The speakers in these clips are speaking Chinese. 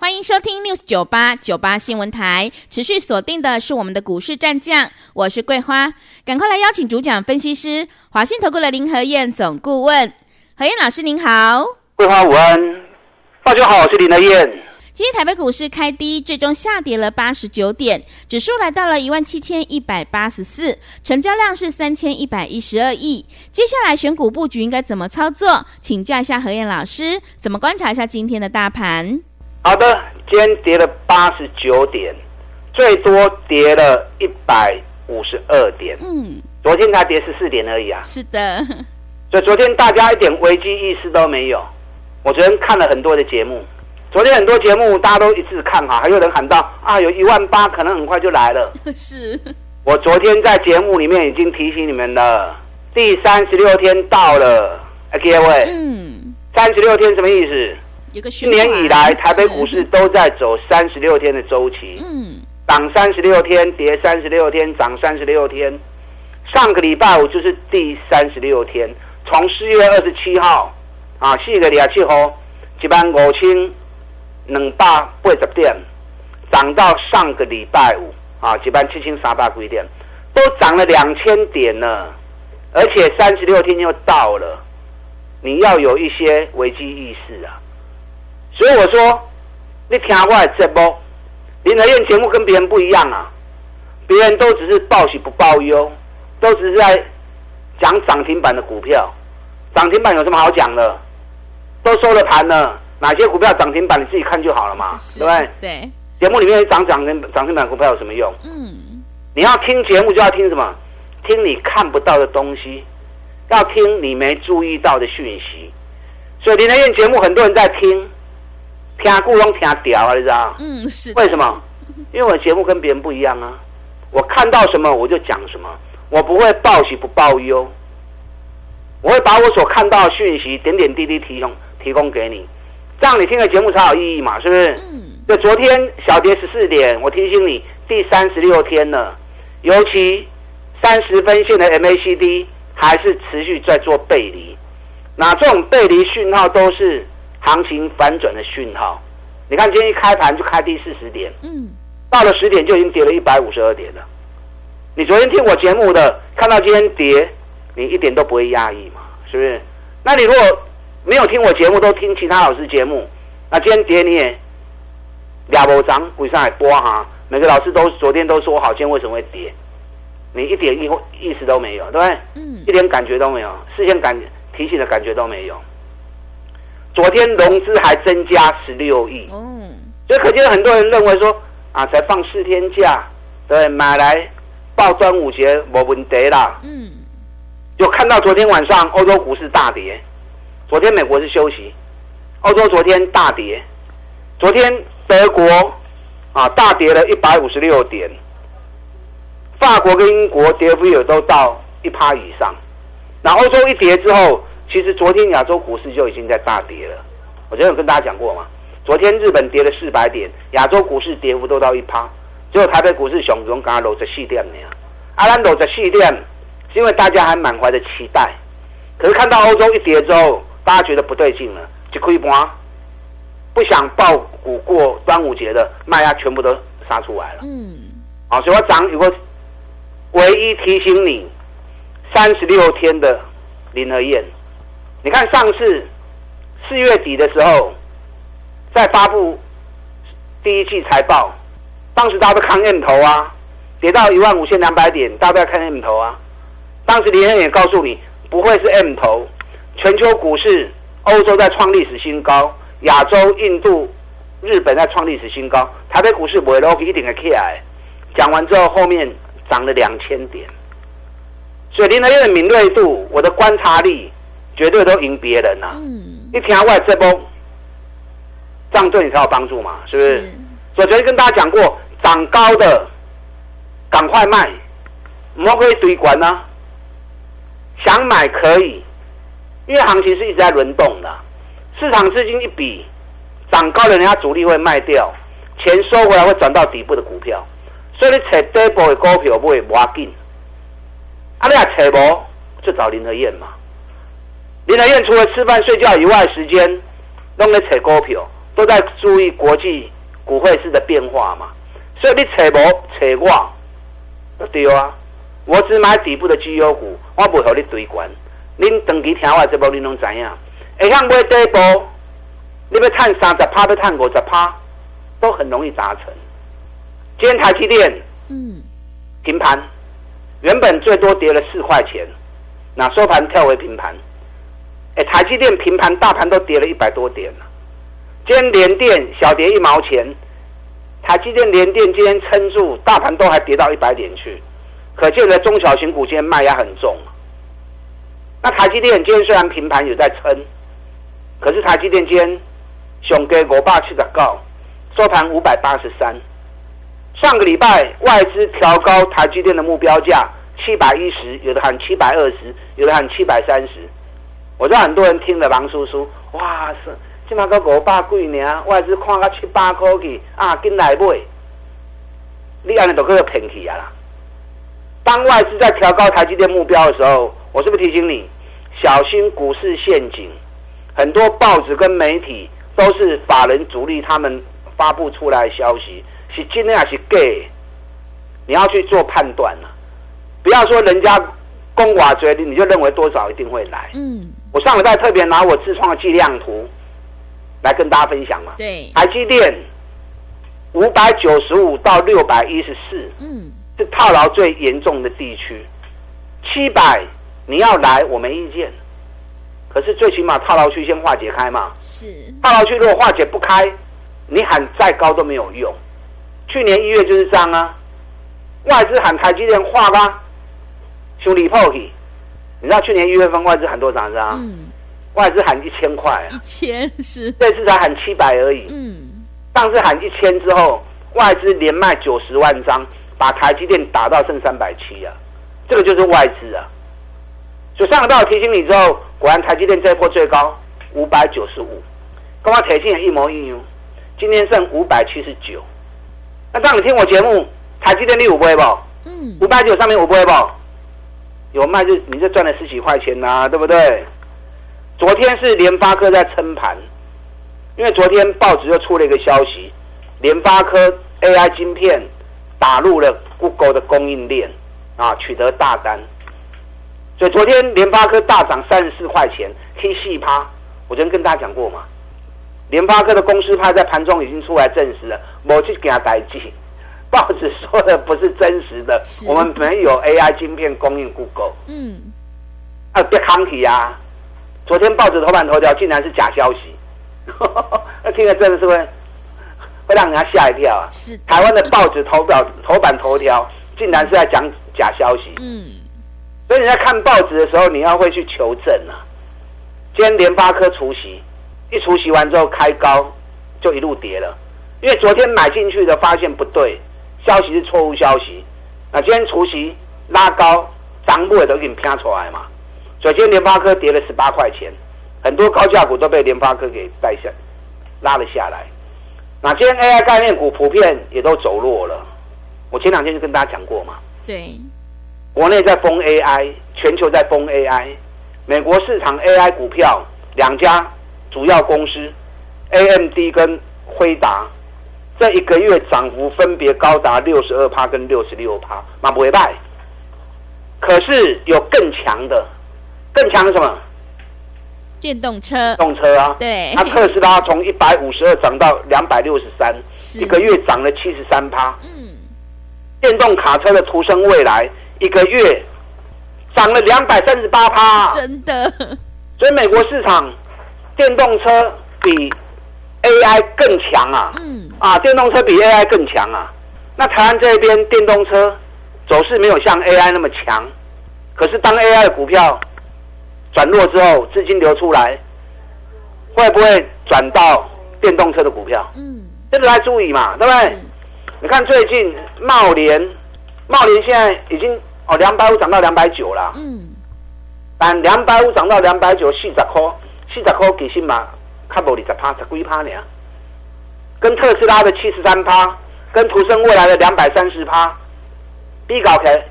欢迎收听 News 九八九八新闻台，持续锁定的是我们的股市战将，我是桂花，赶快来邀请主讲分析师华信投顾的林和燕总顾问，何燕老师您好，桂花午安，大家好，我是林和燕。今天台北股市开低，最终下跌了八十九点，指数来到了一万七千一百八十四，成交量是三千一百一十二亿。接下来选股布局应该怎么操作？请教一下何燕老师，怎么观察一下今天的大盘？好的，今天跌了八十九点，最多跌了一百五十二点。嗯，昨天才跌十四点而已啊。是的，所以昨天大家一点危机意识都没有。我昨天看了很多的节目，昨天很多节目大家都一致看好，还有人喊到啊，有一万八可能很快就来了。是，我昨天在节目里面已经提醒你们了，第三十六天到了。哎，各位，嗯，三十六天什么意思？一年以来，台北股市都在走三十六天的周期，嗯，涨三十六天，跌三十六天，涨三十六天。上个礼拜五就是第三十六天，从四月二十七号啊，四个礼拜七号，一万五千两百八十点，涨到上个礼拜五啊，一万七千三百几点，都涨了两千点呢。而且三十六天又到了，你要有一些危机意识啊。所以我说，你听我的节目，林和燕节目跟别人不一样啊，别人都只是报喜不报忧，都只是在讲涨停板的股票，涨停板有什么好讲的？都收了盘了，哪些股票涨停板你自己看就好了嘛，对不对？对。节目里面涨涨停涨停板股票有什么用？嗯。你要听节目就要听什么？听你看不到的东西，要听你没注意到的讯息。所以林德燕节目很多人在听。听故弄听屌啊，你知道？嗯，是。为什么？因为我的节目跟别人不一样啊！我看到什么我就讲什么，我不会报喜不报忧，我会把我所看到的讯息点点滴滴提供提供给你，这样你听的节目才有意义嘛，是不是？嗯。就昨天小跌十四点，我提醒你第三十六天了，尤其三十分线的 MACD 还是持续在做背离，那这种背离讯号都是。行情反转的讯号，你看今天一开盘就开低四十点，嗯，到了十点就已经跌了一百五十二点了。你昨天听我节目的，看到今天跌，你一点都不会压抑嘛，是不是？那你如果没有听我节目，都听其他老师节目，那今天跌你也两波涨，为啥还播哈？每个老师都昨天都说好，今天为什么会跌？你一点意意思都没有，对不对？嗯，一点感觉都没有，事先感提醒的感觉都没有。昨天融资还增加十六亿，嗯，所以可见很多人认为说啊，才放四天假，对，买来报端午节没问题啦，嗯，就看到昨天晚上欧洲股市大跌，昨天美国是休息，欧洲昨天大跌，昨天德国啊大跌了一百五十六点，法国跟英国跌幅也都到一趴以上，那欧洲一跌之后。其实昨天亚洲股市就已经在大跌了，我昨天有跟大家讲过嘛。昨天日本跌了四百点，亚洲股市跌幅都到一趴，只有台北股市熊熊刚刚搂着细点呢。阿兰搂着细点，是因为大家还满怀的期待。可是看到欧洲一跌之后，大家觉得不对劲了，就亏盘，不想爆股过端午节的卖压全部都杀出来了。嗯，好，所以我讲有个唯一提醒你，三十六天的林和彦。你看上次四月底的时候，在发布第一季财报，当时大家都看 M 头啊，跌到一万五千两百点，大家都在看 M 头啊。当时林恩也告诉你，不会是 M 头，全球股市，欧洲在创历史新高，亚洲、印度、日本在创历史新高，台北股市不会 OK 一定的 K I。讲完之后，后面涨了两千点，所以林和彦的敏锐度，我的观察力。绝对都赢别人呐、啊！嗯、一听外这波，这样对你才有帮助嘛？是不是？是所以昨天跟大家讲过，涨高的赶快卖，莫可以堆管呢？想买可以，因为行情是一直在轮动的，市场资金一比涨高的，人家主力会卖掉，钱收回来会转到底部的股票，所以你找底部的股票不会挖紧。啊，你还找无就找林和燕嘛。林和彦除了吃饭睡觉以外，时间都在找股票，都在注意国际股汇市的变化嘛。所以你找无找我，对啊。我只买底部的绩优股，我不会和你对关。恁长期听我这波，恁拢知影。会向买底部，你要探三十趴，要探五十趴，都很容易达成。今天台积电，嗯，平盘，原本最多跌了四块钱，那收盘跳回平盘。哎，台积电平盘，大盘都跌了一百多点了。今天联电小跌一毛钱，台积电联电今天撑住，大盘都还跌到一百点去。可见的中小型股今天卖压很重。那台积电今天虽然平盘有在撑，可是台积电今天熊给五百七十九，收盘五百八十三。上个礼拜外资调高台积电的目标价七百一十，有的喊七百二十，有的喊七百三十。我知道很多人听了王叔叔，哇塞，起码个五百几呢，外资看个七八块去啊，进来买，你安尼都可以骗去啊啦。当外资在调高台积电目标的时候，我是不是提醒你小心股市陷阱？很多报纸跟媒体都是法人主力他们发布出来的消息，是真的还是假？你要去做判断了，不要说人家公寡决定，你就认为多少一定会来。嗯，我上礼拜特别拿我自创的计量图来跟大家分享嘛。对，台积电五百九十五到六百一十四。嗯。是套牢最严重的地区，七百你要来我没意见，可是最起码套牢区先化解开嘛。是套牢区如果化解不开，你喊再高都没有用。去年一月就是这样啊，外资喊台积电化吧，兄弟破去，你知道去年一月份外资喊多少张？嗯，外资喊一千块，一千是，这次才喊七百而已。嗯，上次喊一千之后，外资连卖九十万张。把台积电打到剩三百七啊，这个就是外资啊。所以上个道提醒你之后，果然台积电这一波最高五百九十五，跟我铁信也一模一样。今天剩五百七十九。那当你听我节目，台积电你有不会不？嗯。五百九上面有不会不？有卖就你就赚了十几块钱呐、啊，对不对？昨天是联发科在撑盘，因为昨天报纸又出了一个消息，联发科 AI 晶片。打入了 Google 的供应链啊，取得大单。所以昨天联发科大涨三十四块钱，K 细趴。我昨天跟大家讲过嘛，联发科的公司派在盘中已经出来证实了，某去给他代记。报纸说的不是真实的，我们没有 AI 晶片供应 Google。嗯，啊，别康体啊！昨天报纸头版头条竟然是假消息，那听了真的是会。会让人家吓一跳啊！是台湾的报纸头表头版头条，竟然是在讲假消息。嗯，所以你在看报纸的时候，你要会去求证啊。今天联发科除息，一除息完之后开高，就一路跌了。因为昨天买进去的发现不对，消息是错误消息。那今天除夕拉高，涨不也都给你拼出来嘛。所以今天联发科跌了十八块钱，很多高价股都被联发科给带下拉了下来。那今天 AI 概念股普遍也都走弱了。我前两天就跟大家讲过嘛。对。国内在封 AI，全球在封 AI。美国市场 AI 股票两家主要公司，AMD 跟辉达，这一个月涨幅分别高达六十二趴跟六十六趴，马不为败。可是有更强的，更强的什么？电动车，电动车啊，对，那特斯拉从一百五十二涨到两百六十三，一个月涨了七十三趴。嗯，电动卡车的途生未来一个月涨了两百三十八趴，真的。所以美国市场电动车比 AI 更强啊，嗯，啊，电动车比 AI 更强啊。那台湾这边电动车走势没有像 AI 那么强，可是当 AI 的股票。转弱之后，资金流出来，会不会转到电动车的股票？嗯，这个来注意嘛，对不对？嗯、你看最近茂联，茂联现在已经哦，两百五涨到两百九了。嗯。但两百五涨到两百九，四十块，四十块其实嘛，较无二十趴，十几趴呢。跟特斯拉的七十三趴，跟途胜未来的两百三十趴，比较起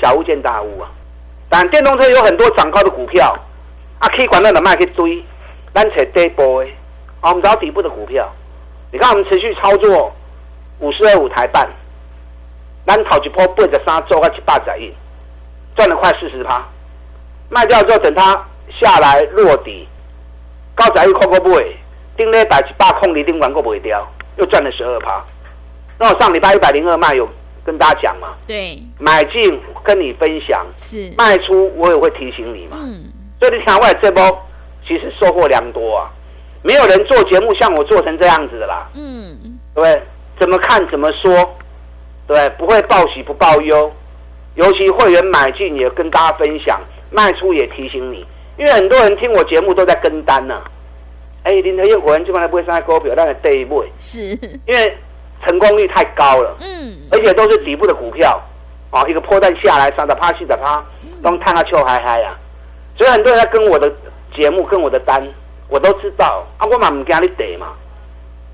小巫见大巫啊。但电动车有很多涨高的股票，啊，可以管到的卖去堆，咱找底部的，啊，我们找底部的股票。你看我们持续操作五十二五台半，咱头一波八十三做到一百十亿，赚了快四十趴。卖掉之后，等它下来落底，高十亿块个不会，顶咧百一百空里顶完个不会掉，又赚了十二趴。那我上礼拜一百零二卖有跟大家讲嘛？对，买进跟你分享，是卖出我也会提醒你嘛。嗯，所以你看外这波其实收获良多啊。没有人做节目像我做成这样子的啦，嗯，对不对？怎么看怎么说，对，不会报喜不报忧，尤其会员买进也跟大家分享，卖出也提醒你，因为很多人听我节目都在跟单呢、啊。哎，林德燕果然基本上不会上股票，但是对不对？是，因为成功率太高了，嗯，而且都是底部的股票，啊，一个破蛋下来上的趴、四的趴，都看到臭嗨嗨啊，所以很多人在跟我的节目、跟我的单。我都知道，啊，我嘛唔惊你跌嘛。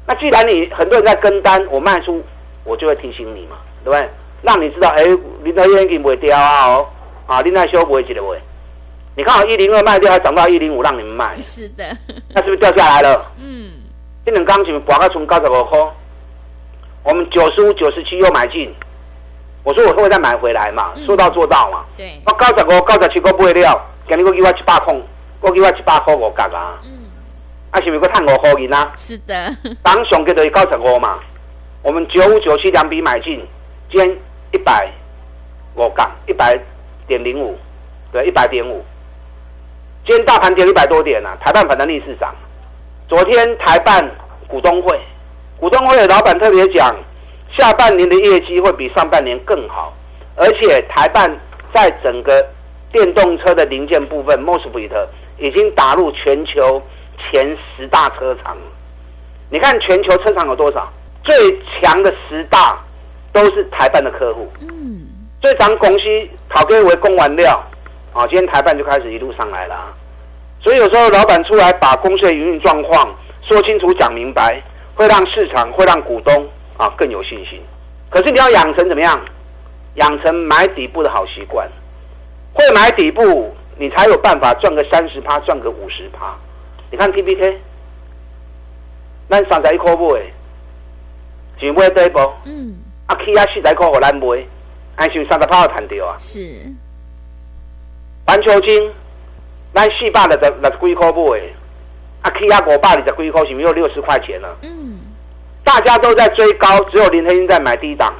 那既然你很多人在跟单，我卖出，我就会提醒你嘛，对不对？让你知道，哎，林德燕已经不会掉啊哦，啊，你那修不会记得不会？你看好一零二卖掉，还涨到一零五，让你们卖。是的。那是不是掉下来了？嗯。这两钢琴拔个从高十五块，我们九十五、九十七又买进，我说我会再买回来嘛，嗯、说到做到嘛。对。我高十五、高十七个不会掉，今天我给我一百空，我给我一百块五角啊。嗯。啊，是不是个探五块银啊？是的，当上个就是高十五嘛。我们九五九七两笔买进，今天一百五杠一百点零五，对，一百点五。今天大盘跌一百多点啊，台半反弹逆市涨。昨天台半股东会，股东会的老板特别讲，下半年的业绩会比上半年更好，而且台半在整个电动车的零件部分，mosfet 已经打入全球。前十大车厂，你看全球车厂有多少？最强的十大都是台半的客户。嗯，最长公司讨给为供完料，啊，今天台办就开始一路上来了。所以有时候老板出来把公司的营运状况说清楚、讲明白，会让市场、会让股东啊更有信心。可是你要养成怎么样？养成买底部的好习惯，会买底部，你才有办法赚个三十趴，赚个五十趴。你看 T P K，咱三十一块买，就买对不？嗯。啊，起啊四十块给咱买，还是三十趴有赚到啊？是。环球晶，咱四百六十六十几块买，啊，起啊五百二十几块，是不是有六十块钱了？嗯。大家都在追高，只有林和彦在买低档。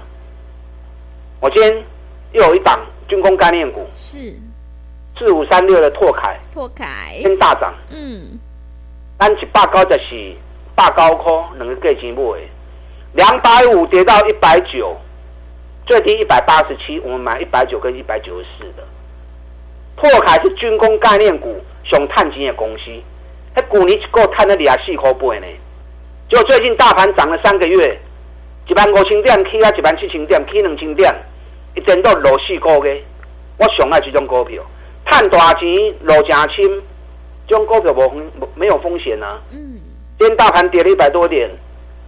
我今天又有一档军工概念股，是。四五三六的拓凯，拓凯，先大涨。嗯。咱一百九十四，百高块两个价钱买，两百五跌到一百九，最低一百八十七，我们买一百九跟一百九十四的。拓凯是军工概念股，上赚钱的公司，那股你够探了二十四块半呢。就最近大盘涨了三个月，一万五千点起啊，一万七千点起两千点，一整到落四个月。我上爱这种股票，赚大钱落诚深。这种股票没没有风险啊。嗯。今天大盘跌了一百多点，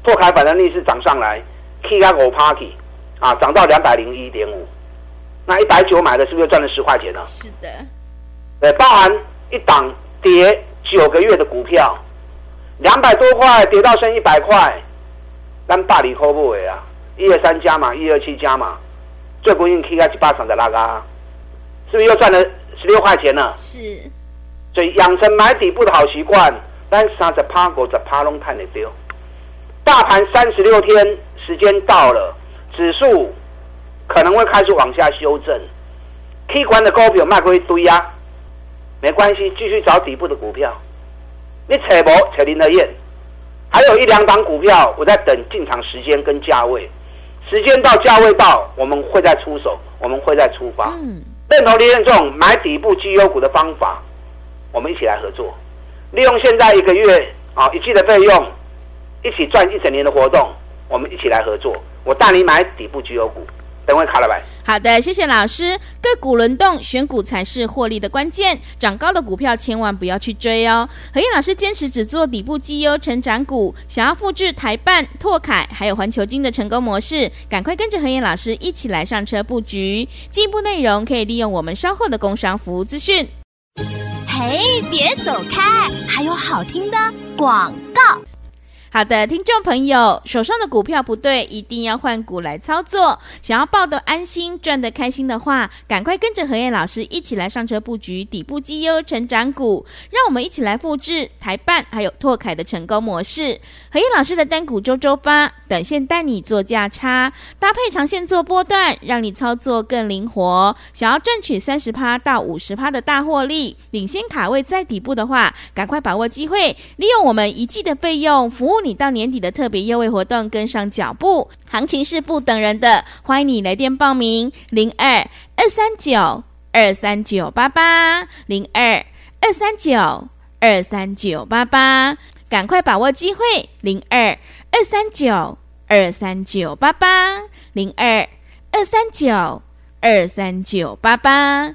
拓凯反弹逆势涨上来起啊五 party 啊，涨到两百零一点五。那一百九买的是不是赚了十块钱呢？是的。对，包含一档跌九个月的股票，两百多块跌到剩一百块，咱大里扣不为啊？一二三加嘛，一二七加嘛，最不应 K 加七八场的那个，是不是又赚了十六块钱呢？是。所以养成买底部的好习惯，但三十趴股在趴龙探的丢。大盘三十六天时间到了，指数可能会开始往下修正。K 关的股票卖过一堆呀，没关系，继续找底部的股票。你扯博扯林和彦，还有一两档股票，我在等进场时间跟价位。时间到，价位到，我们会再出手，我们会再出发。嗯，认同林彦这种买底部绩优股的方法。我们一起来合作，利用现在一个月啊一季的费用，一起赚一整年的活动。我们一起来合作，我带你买底部绩优股，等会卡了呗。好的，谢谢老师。个股轮动，选股才是获利的关键。涨高的股票千万不要去追哦。何燕老师坚持只做底部绩优成长股，想要复制台办、拓凯还有环球金的成功模式，赶快跟着何燕老师一起来上车布局。进一步内容可以利用我们稍后的工商服务资讯。嘿，别走开，还有好听的广告。好的，听众朋友，手上的股票不对，一定要换股来操作。想要抱得安心、赚得开心的话，赶快跟着何燕老师一起来上车布局底部绩优成长股。让我们一起来复制台办还有拓凯的成功模式。何燕老师的单股周周发，短线带你做价差，搭配长线做波段，让你操作更灵活。想要赚取三十趴到五十趴的大获利，领先卡位在底部的话，赶快把握机会，利用我们一季的费用服务。你到年底的特别优惠活动跟上脚步，行情是不等人的，欢迎你来电报名。零二二三九二三九八八。零二二三九二三九八八，赶快把握机会。零二二三九二三九八八。零二二三九二三九八八。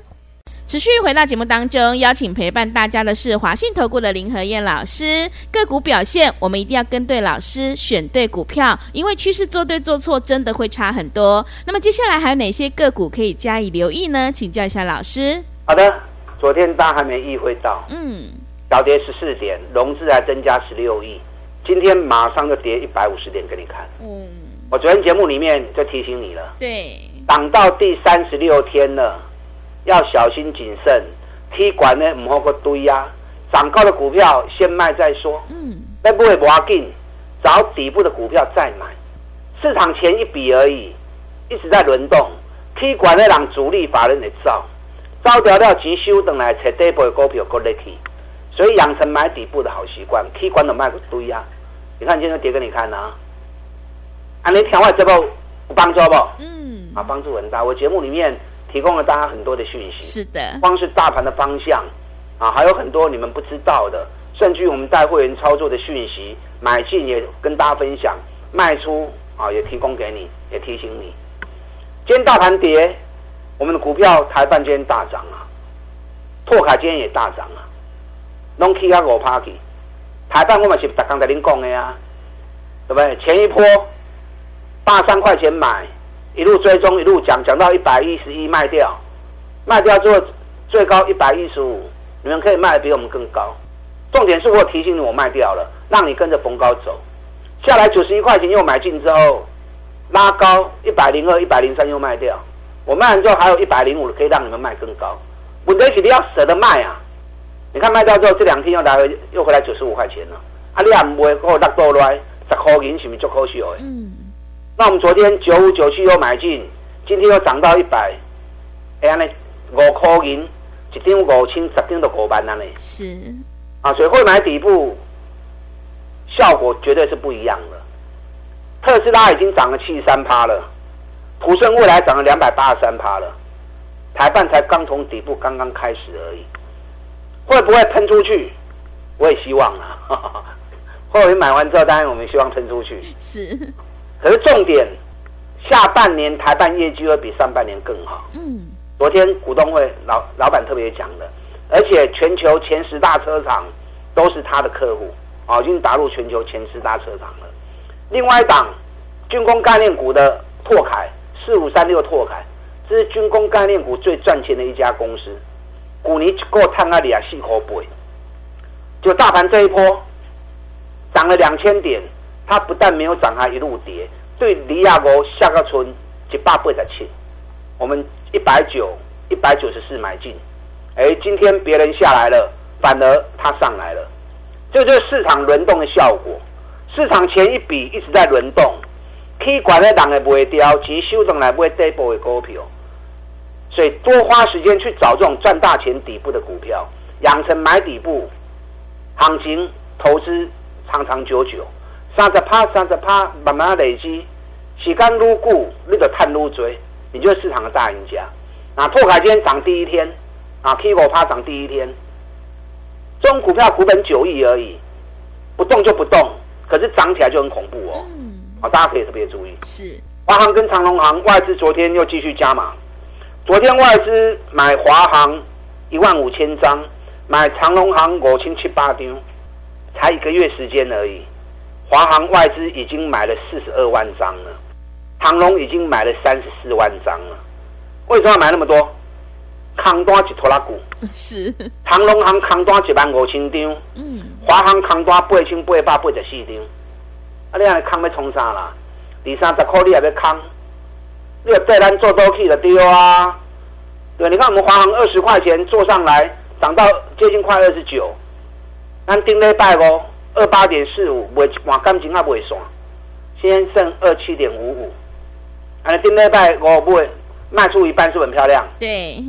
持续回到节目当中，邀请陪伴大家的是华信投顾的林和燕老师。个股表现，我们一定要跟对老师，选对股票，因为趋势做对做错真的会差很多。那么接下来还有哪些个股可以加以留意呢？请教一下老师。好的，昨天大家还没意会到，嗯，小跌十四点，融资还增加十六亿，今天马上就跌一百五十点给你看。嗯，我昨天节目里面就提醒你了，对，涨到第三十六天了。要小心谨慎，踢管呢唔好个堆呀，涨高的股票先卖再说。嗯，那不会不要紧，找底部的股票再买。市场钱一笔而已，一直在轮动。踢管呢让主力法人来造，造掉掉急修等来才底部的股票过来去。所以养成买底部的好习惯，踢管都卖个堆呀。你看今天跌给你看呐，啊，你听我这部有帮助不？嗯，啊，帮助很大。我节目里面。提供了大家很多的讯息，是的，光是大盘的方向啊，还有很多你们不知道的，甚至于我们带会员操作的讯息，买进也跟大家分享，卖出啊也提供给你，也提醒你。今天大盘跌，我们的股票台半今天大涨啊，拓卡今天也大涨啊，拢起啊五趴去，台半我们是刚刚在您讲的呀，对不对？前一波八三块钱买。一路追踪，一路讲，讲到一百一十一卖掉，卖掉之后最高一百一十五，你们可以卖的比我们更高。重点是我提醒你，我卖掉了，让你跟着逢高走。下来九十一块钱又买进之后，拉高一百零二、一百零三又卖掉。我卖完之后还有一百零五可以让你们卖更高。问题是你要舍得卖啊！你看卖掉之后这两天又来回又回来九十五块钱了。啊，你也唔会给我落倒来十块钱，是不是足可惜的？嗯。那我们昨天九五九七又买进，今天又涨到一百，哎呀，那五块银，一张五千，十张都过万了呢。是，啊，所以会买底部，效果绝对是不一样的。特斯拉已经涨了七十三趴了，普胜未来涨了两百八十三趴了，台半才刚从底部刚刚开始而已，会不会喷出去？我也希望啊。后来买完之后，当然我们希望喷出去。是。可是重点，下半年台办业绩会比上半年更好。嗯，昨天股东会老老板特别讲的，而且全球前十大车厂都是他的客户，啊，已经打入全球前十大车厂了。另外一档军工概念股的拓凯四五三六拓凯，这是军工概念股最赚钱的一家公司。股尼够探阿里亚细口背，就大盘这一波涨了两千点。它不但没有涨，还一路跌。对，离亚国下个村一百八十七，我们一百九、一百九十四买进。哎，今天别人下来了，反而它上来了，这就是市场轮动的效果。市场前一笔一直在轮动，可以管的档也不会掉，其实修正来不会跌波的股票。所以多花时间去找这种赚大钱底部的股票，养成买底部行情投资长长久久。三十趴，三十趴，慢慢累积，时间越久，你就赚越多，你就是市场的大赢家。啊，拓凯今天涨第一天，啊，K 五趴涨第一天，这种股票股本九亿而已，不动就不动，可是涨起来就很恐怖哦。嗯，啊，大家可以特别注意。是，华航跟长隆航外资昨天又继续加码，昨天外资买华航一万五千张，买长隆航五千七八张，才一个月时间而已，华航外资已经买了四十二万张了，长龙已经买了三十四万张了。为什么要买那么多？扛单一拖拉股 是长荣航空单一万五千张，嗯，华航扛单八千八百八十四张。啊，你看空要冲啥啦？二三十块你也要扛？你要带单做多去的丢啊？对，你看我们华航二十块钱做上来，涨到接近快二十九。咱顶礼拜哦，二八点四五，卖一半感情还未算，先剩二七点五五。啊，顶礼拜五买。卖出一半是很漂亮，对，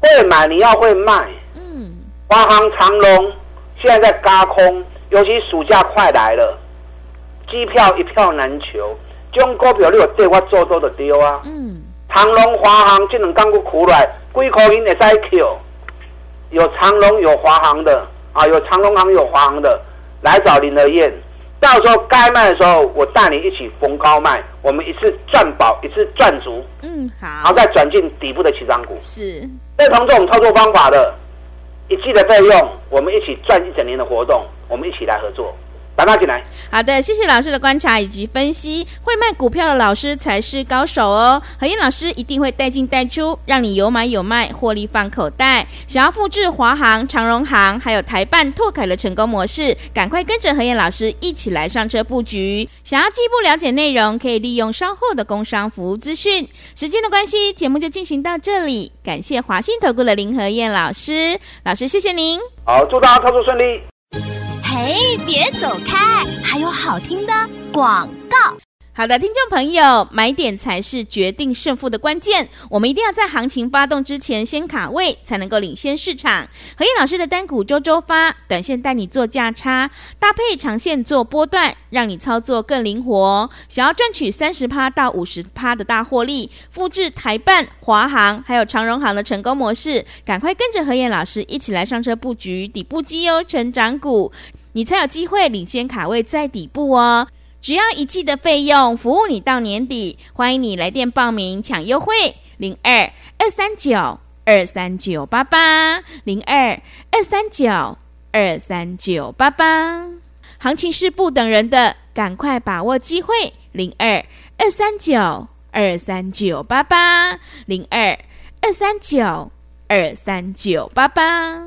会买你要会卖。嗯，华航、长隆现在在轧空，尤其暑假快来了，机票一票难求。这种股票你有对我做多的丢啊。嗯，长荣、华航这两港股苦来，贵口音也在 Q，有长荣有华航的啊，有长荣航有华航的，来找林德燕。到时候该卖的时候，我带你一起逢高卖，我们一次赚饱，一次赚足。嗯，好。然后再转进底部的起涨股。是。认同这种操作方法的，一季的费用，我们一起赚一整年的活动，我们一起来合作。打打进来。好的，谢谢老师的观察以及分析。会卖股票的老师才是高手哦。何燕老师一定会带进带出，让你有买有卖，获利放口袋。想要复制华航、长荣航还有台办、拓凯的成功模式，赶快跟着何燕老师一起来上车布局。想要进一步了解内容，可以利用稍后的工商服务资讯。时间的关系，节目就进行到这里。感谢华信投顾的林何燕老师，老师谢谢您。好，祝大家操作顺利。哎，别走开！还有好听的广告。好的，听众朋友，买点才是决定胜负的关键。我们一定要在行情发动之前先卡位，才能够领先市场。何燕老师的单股周周发，短线带你做价差，搭配长线做波段，让你操作更灵活。想要赚取三十趴到五十趴的大获利，复制台办、华航还有长荣航的成功模式，赶快跟着何燕老师一起来上车布局底部绩优成长股，你才有机会领先卡位在底部哦。只要一季的费用，服务你到年底。欢迎你来电报名抢优惠，零二二三九二三九八八，零二二三九二三九八八。行情是不等人的，赶快把握机会，零二二三九二三九八八，零二二三九二三九八八。